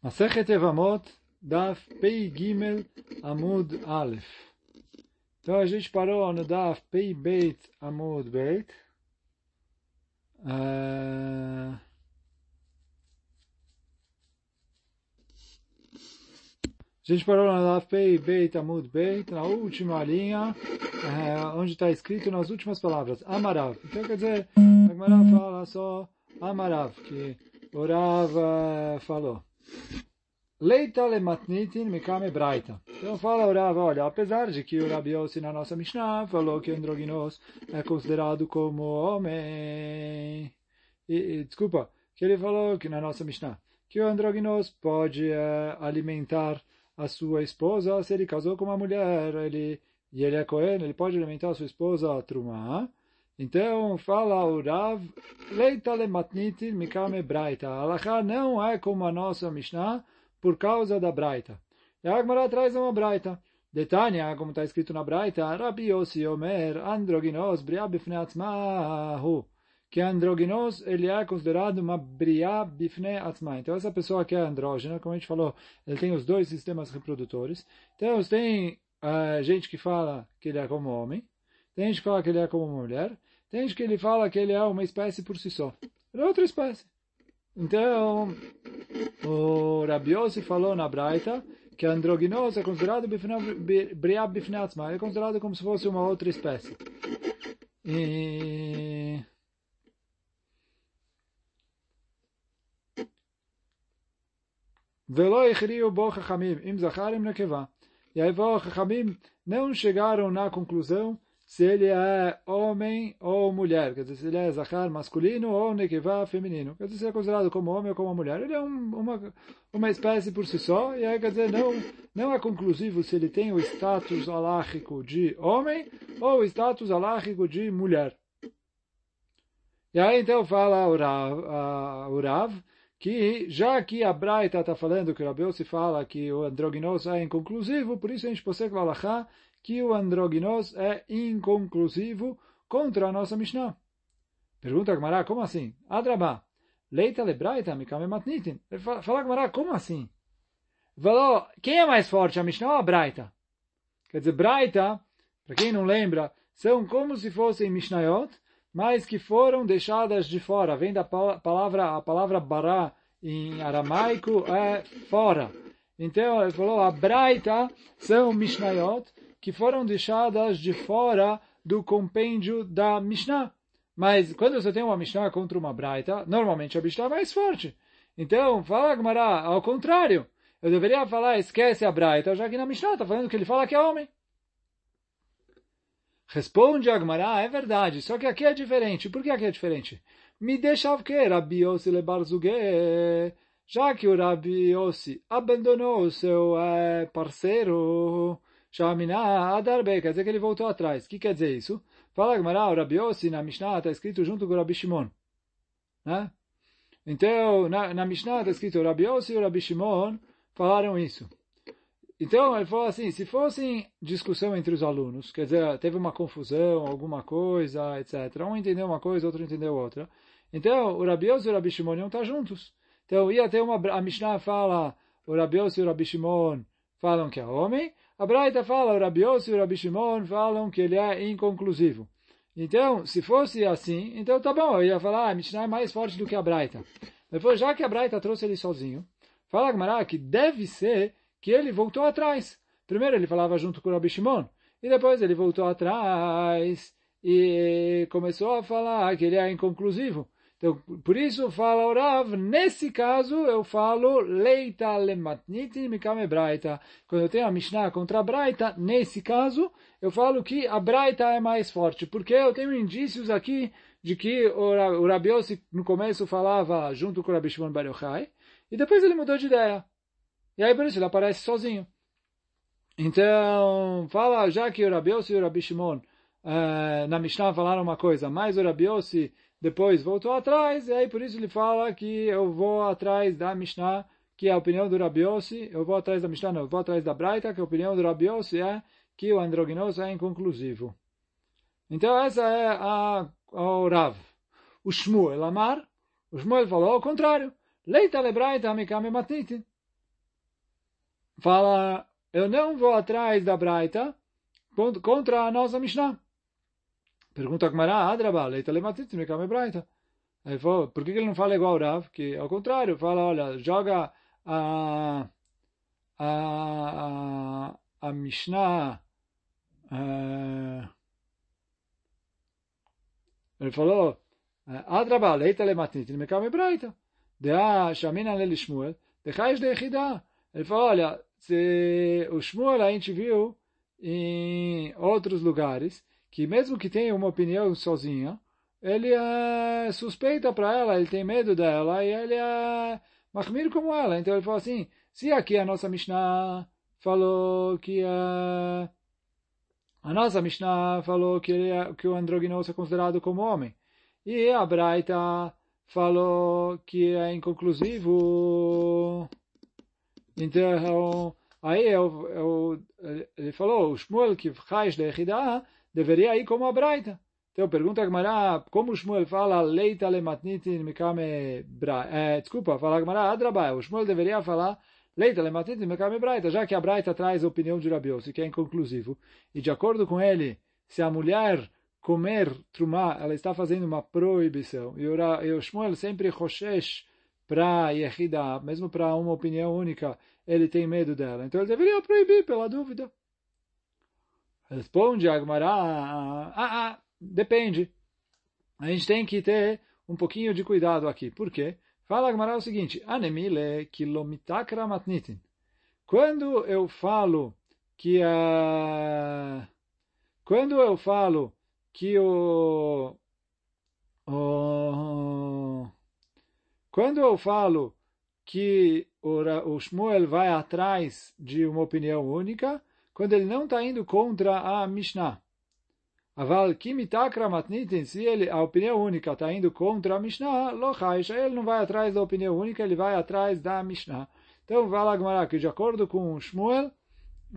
Masechet Evamot, Daf Pei Gimel Amud Aleph. Então a gente parou no Daf Pei Beit Amud Beit. Uh... A gente parou no Daf Pei Beit Amud Beit, na última linha, uh, onde está escrito nas últimas palavras, Amarav. Então quer dizer, a Gemara fala só Amarav, que o Rav uh, falou. Leita le matnitin mikame braita. Então fala o Rav, olha, apesar de que o Rabi Yossi na nossa Mishnah falou que o androginos é considerado como homem. E, e, desculpa, que ele falou que na nossa Mishnah que o androginos pode é, alimentar a sua esposa se ele casou com uma mulher, ele e ele é Cohen, ele pode alimentar a sua esposa a. Então, fala o Rav, leita le matnitin mikame braita. A não é como a nossa Mishnah, por causa da Braita. E a Agmará traz uma Braita. Detania, como está escrito na Braita, Rabi Yossi Omer, androginos, bria bifne atzmahu. Que androginos, ele é considerado uma bria bifne atzma. Então, essa pessoa que é andrógena, como a gente falou, ele tem os dois sistemas reprodutores. Então, tem uh, gente que fala que ele é como homem, tem gente que fala que ele é como mulher, tem que ele fala que ele é uma espécie por si só. Ele é outra espécie. Então, o Rabiose falou na Braita que a androginosa é considerado briab bifneatzma, é considerado como se fosse uma outra espécie. E... E aí, chachamim não chegaram na conclusão se ele é homem ou mulher, quer dizer, se ele é zachar masculino ou nekevá feminino, quer dizer, se é considerado como homem ou como mulher, ele é um, uma, uma espécie por si só, e aí quer dizer, não, não é conclusivo se ele tem o status alágico de homem ou o status alágico de mulher. E aí então fala o Rav, o Rav que já que a Braita está falando que o Rabiel se fala que o androginoso é inconclusivo, por isso a gente pode falar que o androginos é inconclusivo contra a nossa Mishnah. Pergunta a Gemara, como assim? Adrabá, leita lebraita mikame matnitin. Fala Gemara, como assim? Falou, quem é mais forte, a Mishnah ou a Braita? Quer dizer, Braita, para quem não lembra, são como se fossem Mishnayot, mas que foram deixadas de fora. Vem da palavra, a palavra bará em aramaico é fora. Então, ele falou, a Braita são Mishnayot, que foram deixadas de fora do compêndio da Mishnah. Mas quando você tem uma Mishnah contra uma Braita, normalmente a Mishnah é mais forte. Então, fala Gmará, ao contrário. Eu deveria falar, esquece a Braita, já que na Mishnah está falando que ele fala que é homem. Responde Agmará, é verdade, só que aqui é diferente. Por que aqui é diferente? Me deixa que Rabi Yossi lebarzuge, já que o Rabi Yossi abandonou o seu é, parceiro, Shamina Adarbe, quer dizer que ele voltou atrás. O que quer dizer isso? Fala Gemara, o Rabi na Mishnah está escrito junto com o Rabi Shimon. Né? Então, na, na Mishnah está escrito Rabi e o Rabi Shimon falaram isso. Então, ele falou assim, se fosse discussão entre os alunos, quer dizer, teve uma confusão, alguma coisa, etc. Um entendeu uma coisa, outro entendeu outra. Então, o Rabi e o Rabi Shimon iam estar juntos. Então, ia ter uma... A Mishnah fala, o Rabi e o Rabi Shimon falam que é homem, a Braita fala, o Rabi e o Rabi Shimon falam que ele é inconclusivo. Então, se fosse assim, então tá bom, eu ia falar, ah, a Mishnah é mais forte do que a Braita. Depois, já que a Braita trouxe ele sozinho, fala Gamara que deve ser que ele voltou atrás. Primeiro ele falava junto com o Rabi Shimon, e depois ele voltou atrás e começou a falar que ele é inconclusivo. Então, por isso fala o Rav, nesse caso eu falo leita lematniti mikame braita. Quando eu tenho a Mishnah contra a braita, nesse caso eu falo que a braita é mais forte, porque eu tenho indícios aqui de que o Rabi Yossi no começo falava junto com o Rabi Shimon e depois ele mudou de ideia. E aí por isso ele aparece sozinho. Então, fala, já que o Rabi e o Rabi Shimon uh, na Mishnah falaram uma coisa, mas o Rabi depois voltou atrás, e aí por isso ele fala que eu vou atrás da Mishnah, que é a opinião do Rabi Yossi, eu vou atrás da Mishnah, não, eu vou atrás da Braita, que a opinião do Rabi Yossi é que o androginoso é inconclusivo. Então essa é a, o Rav. O Shmuel Amar, o Shmuel falou ao contrário. Leita le Braita mikame matniti. fala, eu não vou atrás da Braita contra a nossa Mishnah. Pergunta a Gmará, ah, Adraba, leita me kame braita. Aí falou, por que ele não fala igual o Rav? Que ao contrário, fala, olha, joga a a, a, a Mishnah. Eh, ele falou, eh, Adraba, leita lematitim, kame de Dea, shamina lele Shmuel, dechaish de echidá. Ele falou, olha, se, o Shmuel a gente viu em outros lugares que mesmo que tenha uma opinião sozinha, ele é suspeita para ela, ele tem medo dela, e ele é mahmir como ela. Então ele falou assim, se aqui a nossa Mishnah falou que a, a nossa Mishnah falou que, ele é, que o androginoso é considerado como homem, e a Braita falou que é inconclusivo. Então, aí eu, eu, ele falou, o Shmuel que faz de Echidah deveria ir como a Braita. Então, pergunta a Gemara, como o Shmuel fala leita le matnitin mikame braita? É, desculpa, fala a Gemara adrabai. O Shmuel deveria falar leita le matnitin mikame braita, já que a Braita traz a opinião de Rabiose, que é inconclusivo. E de acordo com ele, se a mulher comer trumá, ela está fazendo uma proibição. E o Shmuel sempre roshesh para Yehida, mesmo para uma opinião única, ele tem medo dela. Então ele deveria proibir pela dúvida. Responde Agmará, ah, ah, depende. A gente tem que ter um pouquinho de cuidado aqui. Por quê? Fala Agmará o seguinte, anemile kilomitakra matnitin. Quando eu falo que a... Quando eu falo que o, o quando eu falo que o Shmuel vai atrás de uma opinião única, quando ele não está indo contra a Mishnah. Aval kimitakra matnitin, se ele, a opinião única está indo contra a Mishnah, lochaish, ele não vai atrás da opinião única, ele vai atrás da Mishnah. Então, vai lá, que de acordo com Shmuel,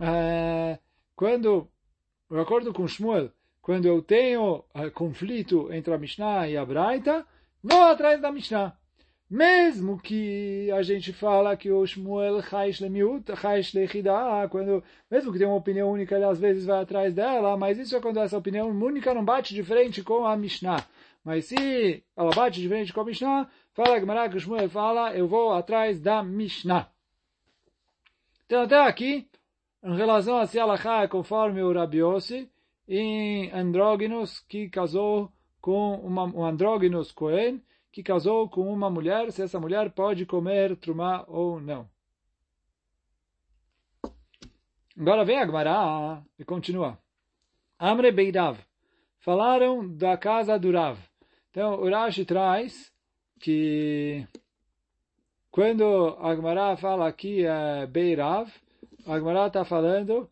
é, quando, de acordo com Shmuel, quando eu tenho uh, conflito entre a Mishnah e a Braita, vou atrás da Mishnah. Mesmo que a gente fala que o Shmuel Chaish Lemiut, Chaish Lechida, quando, mesmo que tenha uma opinião única, ele às vezes vai atrás dela, mas isso é quando essa opinião única não bate de frente com a Mishnah. Mas se ela bate de frente com a Mishnah, fala que que o Shmuel fala, eu vou atrás da Mishnah. Então até aqui, em relação a se ela é conforme o Rabiossi, em andróginos que casou com uma, um andróginos Cohen que casou com uma mulher, se essa mulher pode comer trumá ou não. Agora vem a Gemara e continua. Amre Beirav. Falaram da casa do Rav. Então, o Rashi traz que quando a Gemara fala aqui é Beirav, a Gemara está falando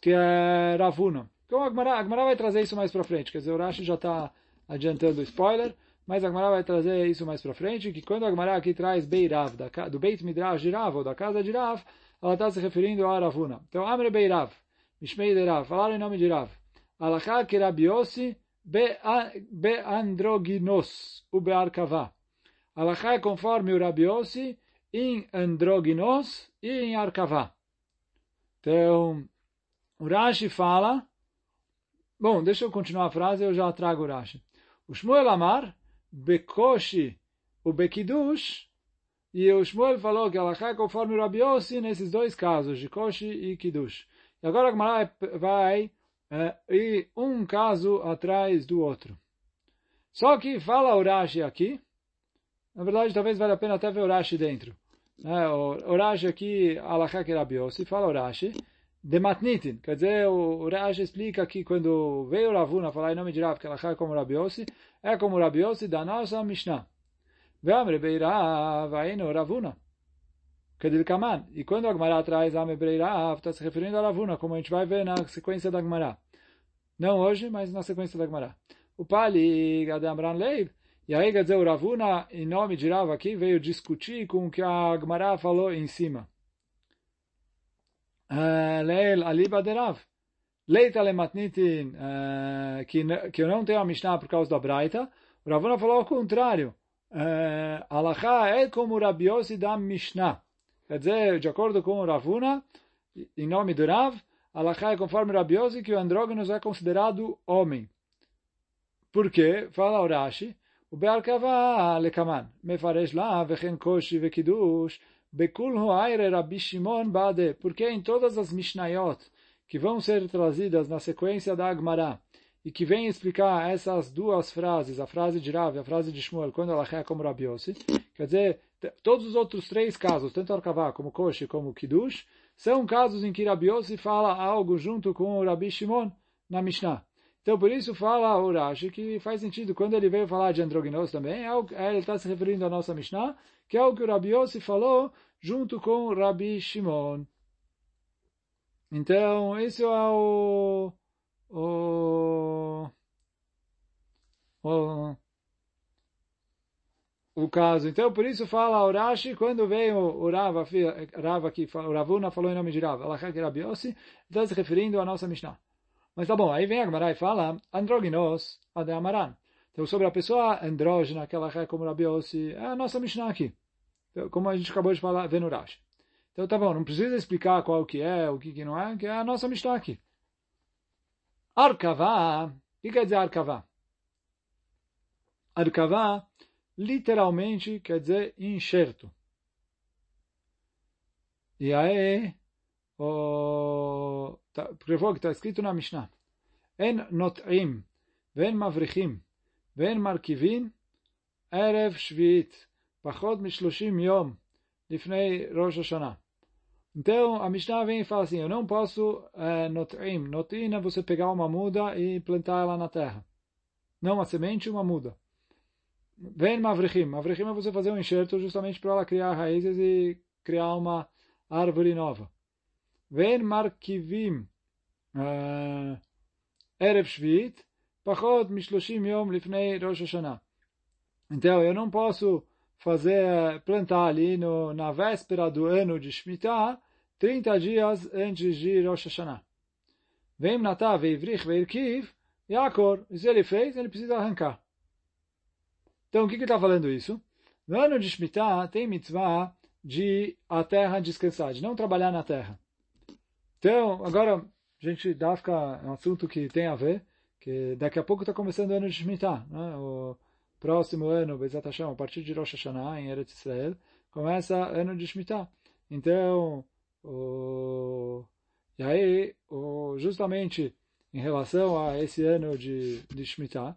que é Ravuna. Então Agmará, a vai trazer isso mais para frente. Quer dizer, o Rashi já está adiantando o spoiler, mas a Agmará vai trazer isso mais para frente, que quando a Agmará aqui traz Beirav, do Beit Midrash de Rav, ou da casa de Rav, ela está se referindo a Ravuna. Então, Amre Beirav, Mishmei de Rav, falaram em nome de Rav. Alachá que Rabiosi be androginos, o be'arkavá. Alachá é conforme o Rabiosi em androginos e em arkavá. Então, o Rashi fala Bom, deixa eu continuar a frase, eu já trago o Rashi. O Shmuel Amar, Bekoshi, o Bekidush, e o Shmuel falou que Allah é conforme o Rabi nesses dois casos, de Koshi e Kiddush. E agora Gemara vai é, ir um caso atrás do outro. Só que fala o Rashi aqui, na verdade talvez valha a pena até ver o Rashi dentro. É, o, o Rashi aqui, Allah que é Rabi Yossi, fala o Rashi, de matnitin. Quer dizer, o, Rashi explica que quando veio Ravuna falar em nome de Rav, que ela é como Rabiossi, é como Rabiossi da nossa Mishnah. Ve'amre beirav aino Ravuna. Kedilkaman. E quando a Gemara traz Ame beirav, está se referindo a Ravuna, como a gente vai ver na sequência da Gemara. Não hoje, mas na sequência da Gemara. O Pali Gadamran Leiv, e aí quer dizer, o Ravuna, em nome de Rav aqui, veio discutir com o que a Gemara falou em cima. Leil Aliba Derav. Leita Lematnitin, que eu não tenho a Mishnah por causa da Braita. O Ravuna falou ao contrário. Alaha é como o Rabiosi da Mishnah. Quer dizer, de acordo com o Ravuna, em nome do Rav, Alachá é conforme Rabi Yossi, que o andrógenos é considerado homem. Por quê? Fala o Rashi, o Be'arkava lekaman, mefaresh la vechen koshi vekidush, bekul huaire Rabi Shimon bade, porque em todas as Mishnayot, que vão ser trazidas na sequência da Agmará, e que vem explicar essas duas frases, a frase de Rav e a frase de Shmuel, quando ela é como Rabi Yossi, quer dizer, todos os outros três casos, tanto Arkavá como Koshi como Kiddush, são casos em que Rabi Yossi fala algo junto com o Rabi Shimon na Mishnah. Então, por isso fala o Rashi que faz sentido, quando ele veio falar de androginos também, é, é ele está se referindo à nossa Mishnah, que é o que o Rabi Yossi falou junto com o Rabi Shimon. Então, esse é o o, o, o caso. Então, por isso fala o Rashi, quando veio o Rava, Rava o Ravuna falou em nome de Rava, Alachak Rabiosi, está se referindo à nossa Mishnah. Mas tá bom, aí vem a Gemara e fala, androginos ade amaran. Então, sobre a pessoa andrógena, aquela é como Rabiosi, é a nossa Mishnah aqui. Então, como a gente acabou de falar, Rashi. Então, tá bom, não precisa explicar qual que é, o que, que não é, que é a nossa Mishnah aqui. Arkavá, o que quer dizer Arkavá? Arkavá, literalmente, quer dizer enxerto. E aí, o, no, tá, prevô que está escrito na Mishnah. En not'im, ven mavrichim, ven markivim, erev shviit, pachod mishloshim yom, lifnei Rosh Hashanah. Então, a Mishnah vem e fala assim, eu não posso é, not'im. Not'im é você pegar uma muda e plantar ela na terra. Não uma semente, uma muda. Ven mavrechim. Mavrechim é você fazer um enxerto justamente para ela criar raízes e criar uma árvore nova. Uh, Erev Shvit. Pachot mishloshim yom lifnei Rosh Hashanah. Então, eu não posso fazer plantar ali no, na véspera do ano de Shemitah, 30 dias antes de Rosh Hashanah. Vem Natá, Veivrich, Veirkiv, Yaakor. E se ele fez, ele precisa arrancar. Então, o que está falando isso? No ano de Shemitah, tem mitzvah de a terra descansar, de não trabalhar na terra. Então, agora, a gente dá ficar um assunto que tem a ver, que daqui a pouco está começando o ano de Shemitah. Né? O, próximo ano, Bezat Hashem, a partir de Rosh Hashanah, em Eretz Israel, começa ano de Shemitah. Então, o... e aí, o... justamente em relação a esse ano de, de Shemitah,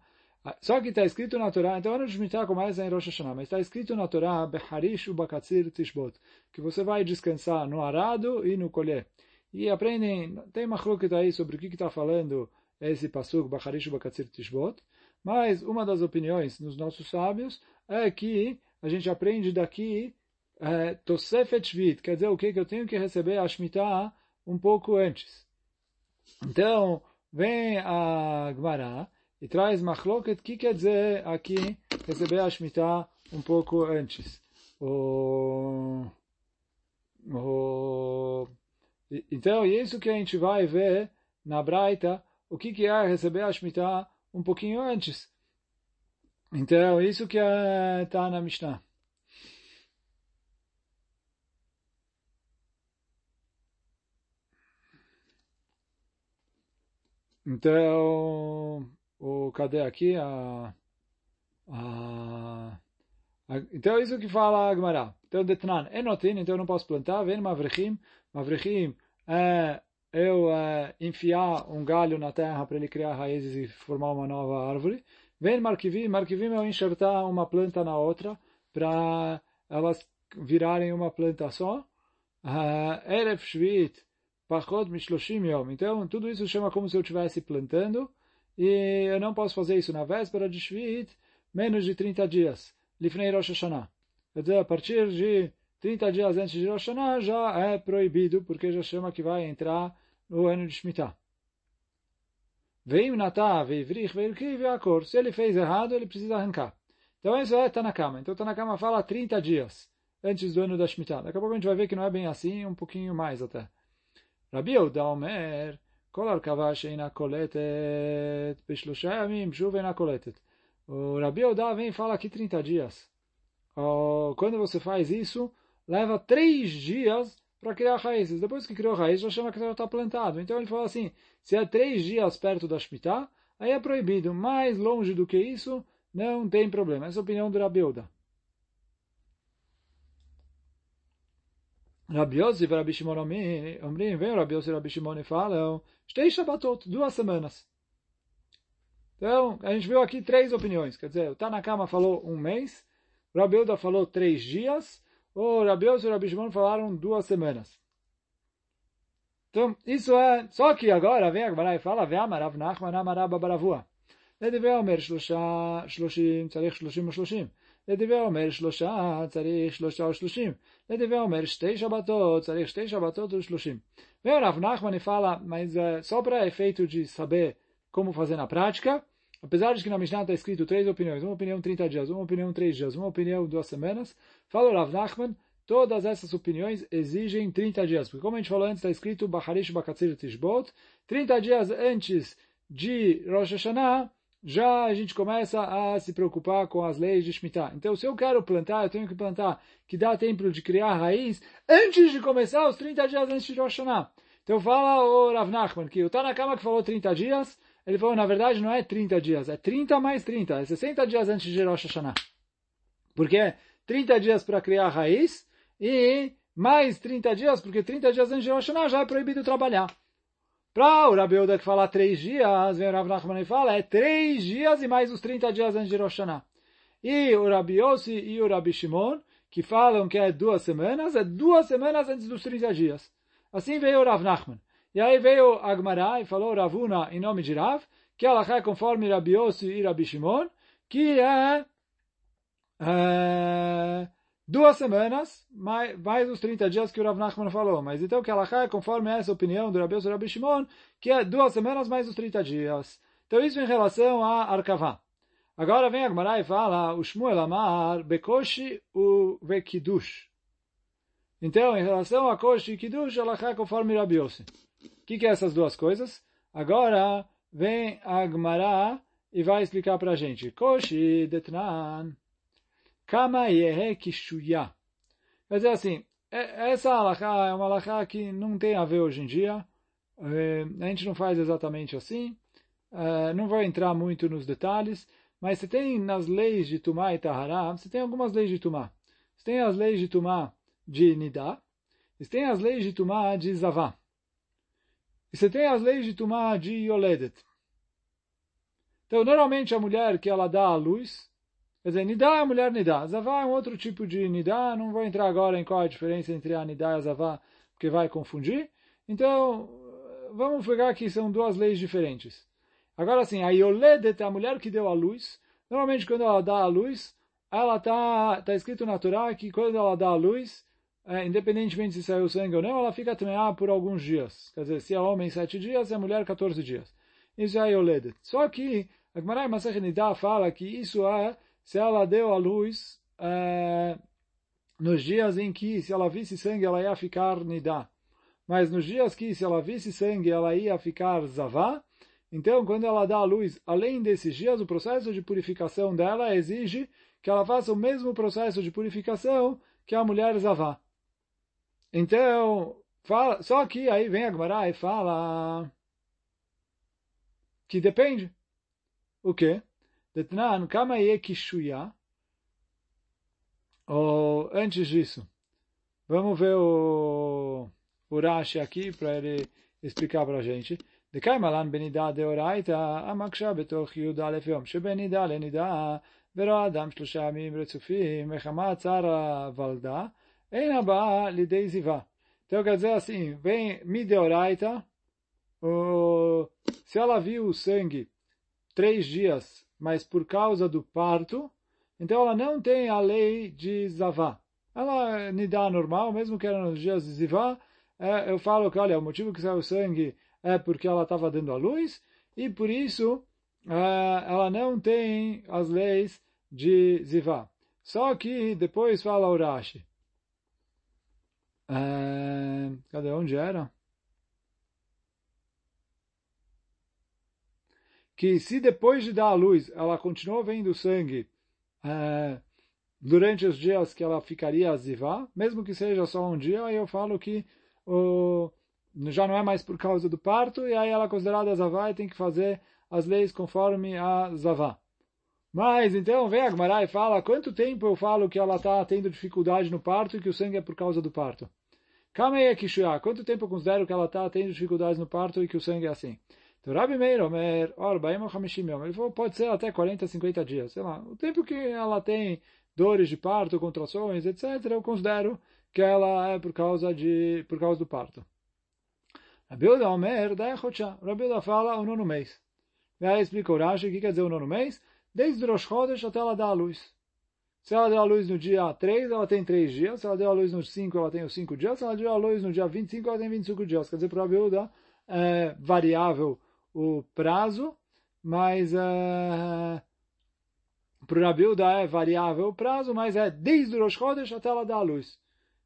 só que está escrito na Torá, então o ano de Shemitah começa em Rosh Hashanah, mas está escrito na Torá, Beharish ubakatzir tishbot, que você vai descansar no arado e no colher. E aprendem, tem está aí sobre o que está falando esse pasuk, Beharish ubakatzir tishbot, mas uma das opiniões dos nossos sábios é que a gente aprende daqui é, Tosefet Shvit, quer dizer o que? Que eu tenho que receber a Shemitah um pouco antes. Então, vem a Gemara e traz Machloket, que quer dizer aqui receber a Shemitah um pouco antes. O, o, então, isso que a gente vai ver na Braita, o que, que é receber a Shemitah um pouquinho antes. Então, isso que está na Mishnah. Então, o, cadê aqui a, a, então, isso que fala a Gemara. Então, Detnan, Enotin, então eu não posso plantar, vem Mavrechim, Mavrechim é eu é, enfiar um galho na terra para ele criar raízes e formar uma nova árvore. Vem marquivim, marquivim é eu enxertar uma planta na outra para elas virarem uma planta só. Erev Shvit, Pachot Mishloshim Yom. Então, tudo isso chama como se eu estivesse plantando e eu não posso fazer isso na véspera de Shvit, menos de 30 dias. Lifnei Rosh Hashanah. Quer dizer, a partir de 30 dias antes de Rosh Hashanah já é proibido, porque já chama que vai entrar no ano de Shemitah. Veio Natá, Veivrich, Veirkiv, Akor. Se ele fez errado, ele precisa arrancar. Então isso é Tanakama. Então Tanakama fala 30 dias antes do ano da Shemitah. Daqui a pouco a gente vai ver que não é bem assim, um pouquinho mais até. Rabi Yehuda Omer, Kol Arkava Sheina Koletet, Beshlusha Yamim, Shuv Eina Koletet. O Rabi Yehuda vem e fala aqui 30 dias. quando você faz isso, leva três dias para criar raízes. Depois que criou raiz, já chama que já está plantado. Então ele falou assim, se é três dias perto da Shemitah, aí é proibido. Mais longe do que isso, não tem problema. Essa é a opinião do Rabiuda. Rabi Yosef e Rabi Shimon Omrim, vem o Rabi Yosef e Rabi Shimon e falam, Shtei Shabbatot, duas semanas. Então, a gente viu aqui três opiniões. Quer dizer, o Tanakama falou um mês, o Rabi Uda falou três dias, o Rabi Yosef e o Rabi Shimon falaram duas semanas. Então, isso é... Só que agora vem a Gemara e fala, Ve'amar Rav Nachman Amar Baravua. לדברי אומר שלושה, שלושים, צריך שלושים ושלושים. לדברי אומר שלושה, צריך שלושה ושלושים. לדברי אומר שתי שבתות, צריך שתי שבתות ושלושים. Vem o Rav Nachman e fala, mas como fazer na prática, apesar de que na Mishnah está escrito três opiniões, uma opinião 30 dias, uma opinião 3 dias, uma opinião duas semanas, fala o Rav Nachman, todas essas opiniões exigem 30 dias, porque como a gente falou antes, está escrito Bacharish Bakatzir Tishbot, 30 dias antes de Rosh Hashanah, já a gente começa a se preocupar com as leis de Shemitah. Então, se eu quero plantar, eu tenho que plantar que dá tempo de criar raiz antes de começar os 30 dias antes de Rosh Hashanah. Então, fala o Rav Nachman que o Tanakama que falou 30 dias, ele falou, na verdade, não é 30 dias, é 30 mais 30, é 60 dias antes de Rosh Hashanah. Porque é 30 dias para criar raiz e mais 30 dias, porque 30 dias antes de Rosh Hashanah já é proibido trabalhar. Para o Rabiuda que fala três dias, vem o Rav Nachman e fala, é três dias e mais os 30 dias antes de Rosh Hashanah. E o Rabi Yossi e o Rabi Shimon, que falam que é duas semanas, é duas semanas antes dos 30 dias. Assim veio o Rav Nachman. E aí veio Agmará e falou Ravuna em nome de Rav, que ela é conforme Rabi Yossi e Rabi Shimon, que é, é duas semanas, mais, mais os 30 dias que o Rav Nachman falou. Mas então que ela é conforme essa opinião do Rabi Yossi e Rabi Shimon, que é duas semanas mais os 30 dias. Então isso em relação a Arkavá. Agora vem Agmará e fala o Amar Bekoshi u Vekidush. Então, em relação a Koshi e Kiddush, ela é conforme Rabi Yossi. Que, que é essas duas coisas? Agora vem Agmará e vai explicar para a gente. Koshi detnan. Kama yehe kishuya. Quer dizer assim, essa alahá é uma alahá que não tem a ver hoje em dia. A gente não faz exatamente assim. Não vou entrar muito nos detalhes. Mas você tem nas leis de Tumá e Tahará, você tem algumas leis de Tumá. Você tem as leis de Tumá de Nidá. Você tem as leis de Tumá de Zavá. E você tem as leis de Tumá de Yoledet. Então, normalmente a mulher que ela dá à luz, Quer dizer, Nidá é a mulher Nidá. Zavá é um outro tipo de Nidá. Não vou entrar agora em qual é a diferença entre a Nidá e a Zavá, porque vai confundir. Então, vamos pegar que são duas leis diferentes. Agora sim, a Yoledet a mulher que deu a luz. Normalmente, quando ela dá a luz, ela está tá escrito na Torá que quando ela dá a luz, é, independentemente se saiu sangue ou não, ela fica tremear por alguns dias. Quer dizer, se é homem sete dias, é mulher 14 dias. Isso é Yoledet. Só que a Gemara Masech Nidá fala que isso é se ela deu a luz é, nos dias em que, se ela visse sangue, ela ia ficar nidá. Mas nos dias que, se ela visse sangue, ela ia ficar zavá. Então, quando ela dá a luz, além desses dias, o processo de purificação dela exige que ela faça o mesmo processo de purificação que a mulher zavá. Então, fala, só que aí vem a Gemara e fala que depende. O quê? Detnan, kama ye kishuya. Ou antes disso, vamos ver o, o Rashi aqui para ele explicar para a gente. דקאי מלן בנידה דאורייתא, המקשה בתוך י"א יום, שבנידה לנידה, ורואה אדם שלושה ימים רצופים, מחמת צער הוולדה, Einabá lidei zivá. Então quer dizer assim, vem mideoraita, se ela viu o sangue três dias, mas por causa do parto, então ela não tem a lei de zavá. Ela me dá normal, mesmo que era nos dias de zivá, é, eu falo que, olha, o motivo que saiu o sangue é porque ela estava dando a luz, e por isso é, ela não tem as leis de zivá. Só que depois fala Urashi. É, cadê onde era? que se depois de dar a luz ela continuou vendo sangue, é, durante os dias que ela ficaria zivá, mesmo que seja só um dia, aí eu falo que o, já não é mais por causa do parto, e aí ela é considerada zavá e tem que fazer as leis conforme a zavá. Mas então vem a Gmará e fala quanto tempo eu falo que ela está tendo dificuldade no parto e que o sangue é por causa do parto. Kamei Kishuya, quanto tempo considero que ela está tendo dificuldades no parto e que o sangue é assim? Então Rabi Meir Omer, Orbaim Hamishim Ele falou, pode ser até 40, 50 dias, sei lá. O tempo que ela tem dores de parto, contrações, etc., eu considero que ela é por causa, de, por causa do parto. Rabiuda Omer, Daechocha. Rabiuda fala o nono mês. Aí explica o Rashi, o que quer dizer o nono mês? Desde Rosh Chodesh até ela dar a luz. Se ela deu a luz no dia 3, ela tem 3 dias. Se ela deu a luz no 5, ela tem os 5 dias. Se ela deu a luz no dia 25, ela tem 25 dias. Quer dizer, para a Rabiuda é variável o prazo, mas é, para o Rabiuda é variável o prazo, mas é desde o Rosh Chodesh até ela dar a luz.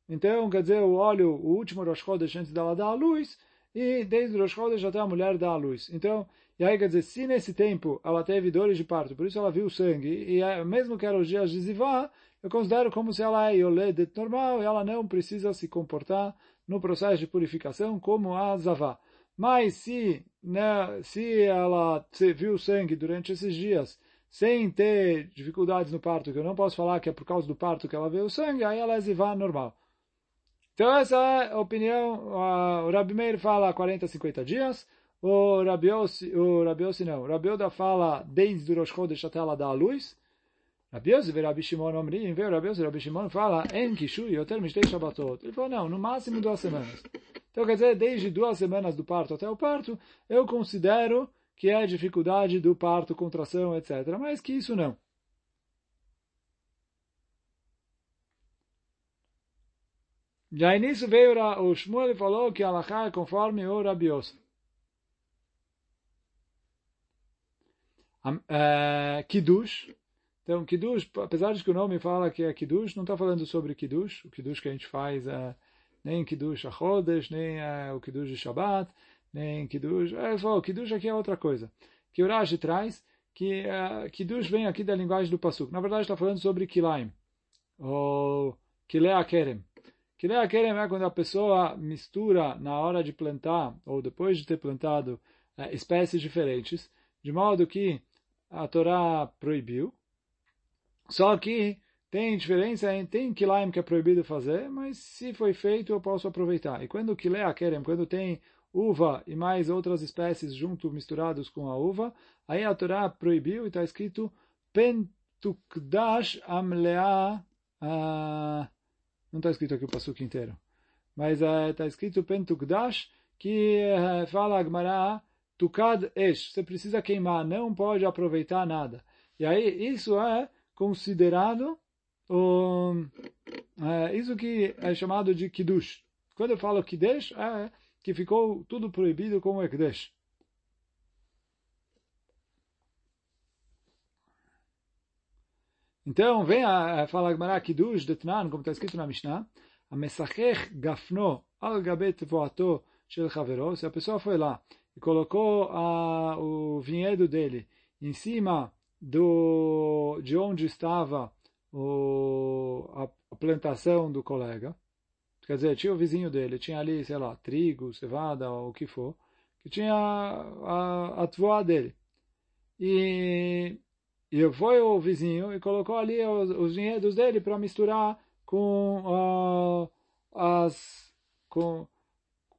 Então, quer dizer, o óleo, o último Rosh Chodesh antes dela dar a luz, e desde o Rosh Chodesh até a mulher dar a luz. Então, e aí quer dizer, se nesse tempo ela teve dores de parto, por isso ela viu sangue, e mesmo que era os dias de Zivá, eu considero como se ela é Yoledet normal, e ela não precisa se comportar no processo de purificação como a Zavá. Mas se, né, se ela viu sangue durante esses dias, sem ter dificuldades no parto, que eu não posso falar que é por causa do parto que ela viu sangue, aí ela é Zivá normal. Então essa é a opinião, o Rabi Meir fala 40, 50 dias, o Rabiossi, o Rabiossi não, o Rabioda fala desde o Rosh Chodesh até ela dar a luz, Rabiossi e Rabi Shimon Omrim, vê o Rabiossi e Rabi Shimon fala, en kishui, eu termo shtei Shabbatot. Ele falou, não, no máximo duas semanas. Então quer dizer, desde duas semanas do parto até o parto, eu considero que é dificuldade do parto, contração, etc. Mas que isso não. Aí nisso veio o Shmuel e falou que Allah é conforme o Rabios. Uh, Kiddush. Então, Kiddush, apesar de que o nome fala que é Kiddush, não está falando sobre Kiddush. O Kiddush que a gente faz é nem Kiddush Achodesh, nem uh, o Kiddush de Shabbat, nem Kiddush. É, falou, Kiddush aqui é outra coisa. Que o traz que uh, Kiddush vem aqui da linguagem do Pasuk. Na verdade, está falando sobre Kilaim, ou Kilea Kerem. Nem aquele é quando a pessoa mistura na hora de plantar, ou depois de ter plantado, é, espécies diferentes, de modo que a Torá proibiu. Só que tem diferença, tem kilaim que é proibido fazer, mas se foi feito eu posso aproveitar. E quando kilea kerem, quando tem uva e mais outras espécies junto misturados com a uva, aí a Torá proibiu e está escrito pentukdash amlea uh, não está escrito aqui o passuque inteiro. Mas está eh, escrito Pentukdash, que uh, fala Agmará, Tukad Esh. Você precisa queimar, não pode aproveitar nada. E aí, isso é considerado um, é, isso que é chamado de Kiddush. Quando eu falo Kiddush, é que ficou tudo proibido como Ekdesh. Então, vem a, a fala Agmará Kiddush Detnan, como está escrito na Mishnah, a Mesachech Gafno al Gabet Voato Shel Havero, se a pessoa foi lá e colocou a, o vinhedo dele em cima do, de onde estava o, a, a plantação do colega, quer dizer, tinha o vizinho dele, tinha ali, sei lá, trigo, cevada, ou o que for, que tinha a, a tvoa dele. E e foi o vizinho e colocou ali os, os vinhedos dele para misturar com uh, as com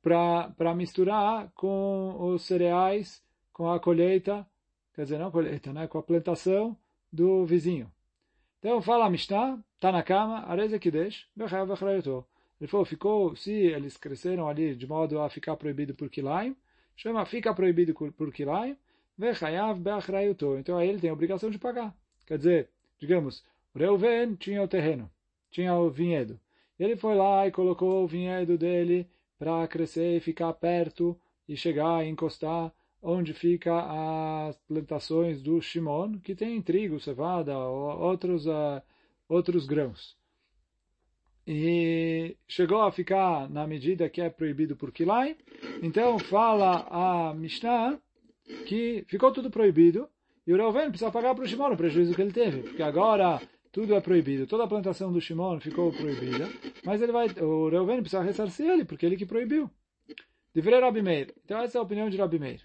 para misturar com os cereais, com a colheita, quer dizer, não colheita, né, com a plantação do vizinho. Então fala a Mishnah, está na cama, areza que deixa, ele falou, ficou, se eles cresceram ali de modo a ficar proibido por kilaim, chama fica proibido por kilaim, Vechayav be'achrayuto. Então aí ele tem a obrigação de pagar. Quer dizer, digamos, Reuven tinha o terreno, tinha o vinhedo. Ele foi lá e colocou o vinhedo dele para crescer e ficar perto e chegar e encostar onde fica as plantações do Shimon, que tem trigo, cevada, ou outros, uh, outros grãos. E chegou a ficar na medida que é proibido por Kilai. Então fala a Mishnah que ficou tudo proibido e o Reuven precisa pagar para o Shimon o prejuízo que ele teve, porque agora tudo é proibido. Toda a plantação do Shimon ficou proibida, mas ele vai, o Reuven precisa ressarcir ele, porque ele que proibiu. Divrei Rabi Meir. Então essa é a opinião de Rabi Meir.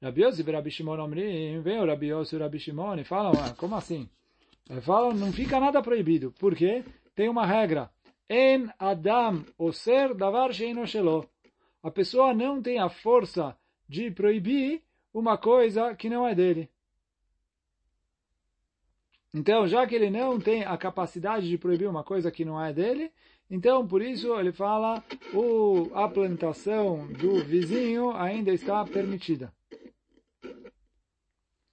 Rabi Yossi e Rabi Shimon Omrim, vem o Rabi Yossi e o Rabi Shimon e falam, ah, como assim? Eles falam, não fica nada proibido. Por quê? Tem uma regra. En Adam Oser Davar Sheino Shelo. A pessoa não tem a força de proibir uma coisa que não é dele. Então, já que ele não tem a capacidade de proibir uma coisa que não é dele, então, por isso, ele fala, o, a plantação do vizinho ainda está permitida.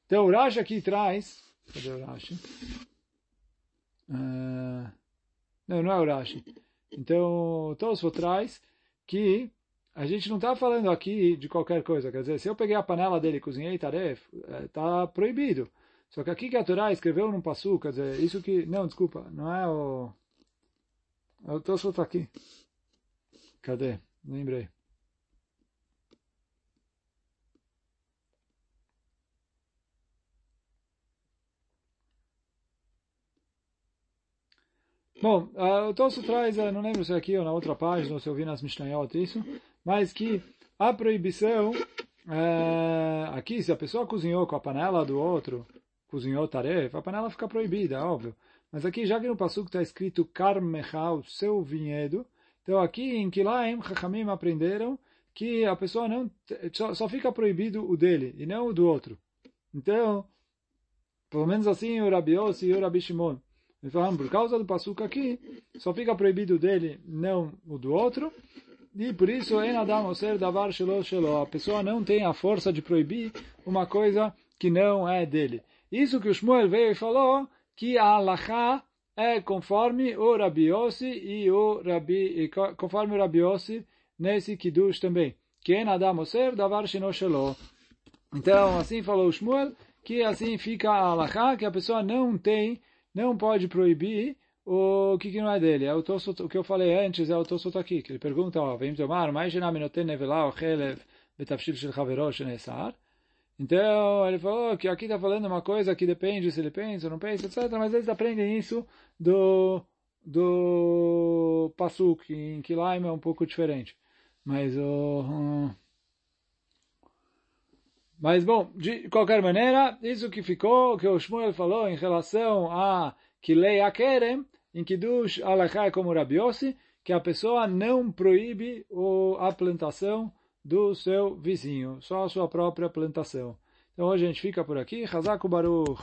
Então, o Rashi aqui traz... Cadê o Rashi? Uh, não, não é o Rashi. Então, Tosfo traz que a gente não está falando aqui de qualquer coisa. Quer dizer, se eu peguei a panela dele e cozinhei está proibido. Só que aqui que a Torá escreveu num passu, quer dizer, isso que... Não, desculpa, não é o... É o Tosfot aqui. Cadê? Lembrei. Bom, o Tosso traz, uh, não lembro se é aqui ou na outra página, ou se eu vi nas Mishnayot isso, mas que a proibição, uh, aqui, se a pessoa cozinhou com a panela do outro, cozinhou tarefa, a panela fica proibida, óbvio. Mas aqui, já que no Passuco está escrito Karmechal, seu vinhedo, então aqui em Kilaim, Chachamim aprenderam que a pessoa não só, só fica proibido o dele e não o do outro. Então, pelo menos assim o Rabi e o Rabi Shimon. Por causa do Passuco aqui, só fica proibido o dele, não o do outro. E por isso, en Adam ser davar shelo shelo. A pessoa não tem a força de proibir uma coisa que não é dele. Isso que o Shmuel veio e falou, que a Allahá é conforme o Rabi Yossi e o Rabi, conforme o Rabi Yossi nesse Kiddush também. Que Adam Oser davar sheno shelo. Então, assim falou o Shmuel, que assim fica a Allahá, que a pessoa não tem, não pode proibir o que, que não é dele. É o, o que eu falei antes é o Tosot aqui, que ele pergunta, ó, vem tomar, mais genam noten nevela o chelev betafshil shel chaverosh nesar. Então, ele falou que aqui está falando uma coisa que depende se ele pensa ou não pensa, etc. Mas eles aprendem isso do, do Pasuk, em Kilaim é um pouco diferente. Mas, uh, mas bom, de qualquer maneira, isso que ficou, que o Shmuel falou em relação a Kilei Akerem, em Kiddush Alachai como Rabiossi, que a pessoa não proíbe o, a plantação do seu vizinho, só a sua própria plantação. Então hoje a gente fica por aqui. Hazaku Baruch.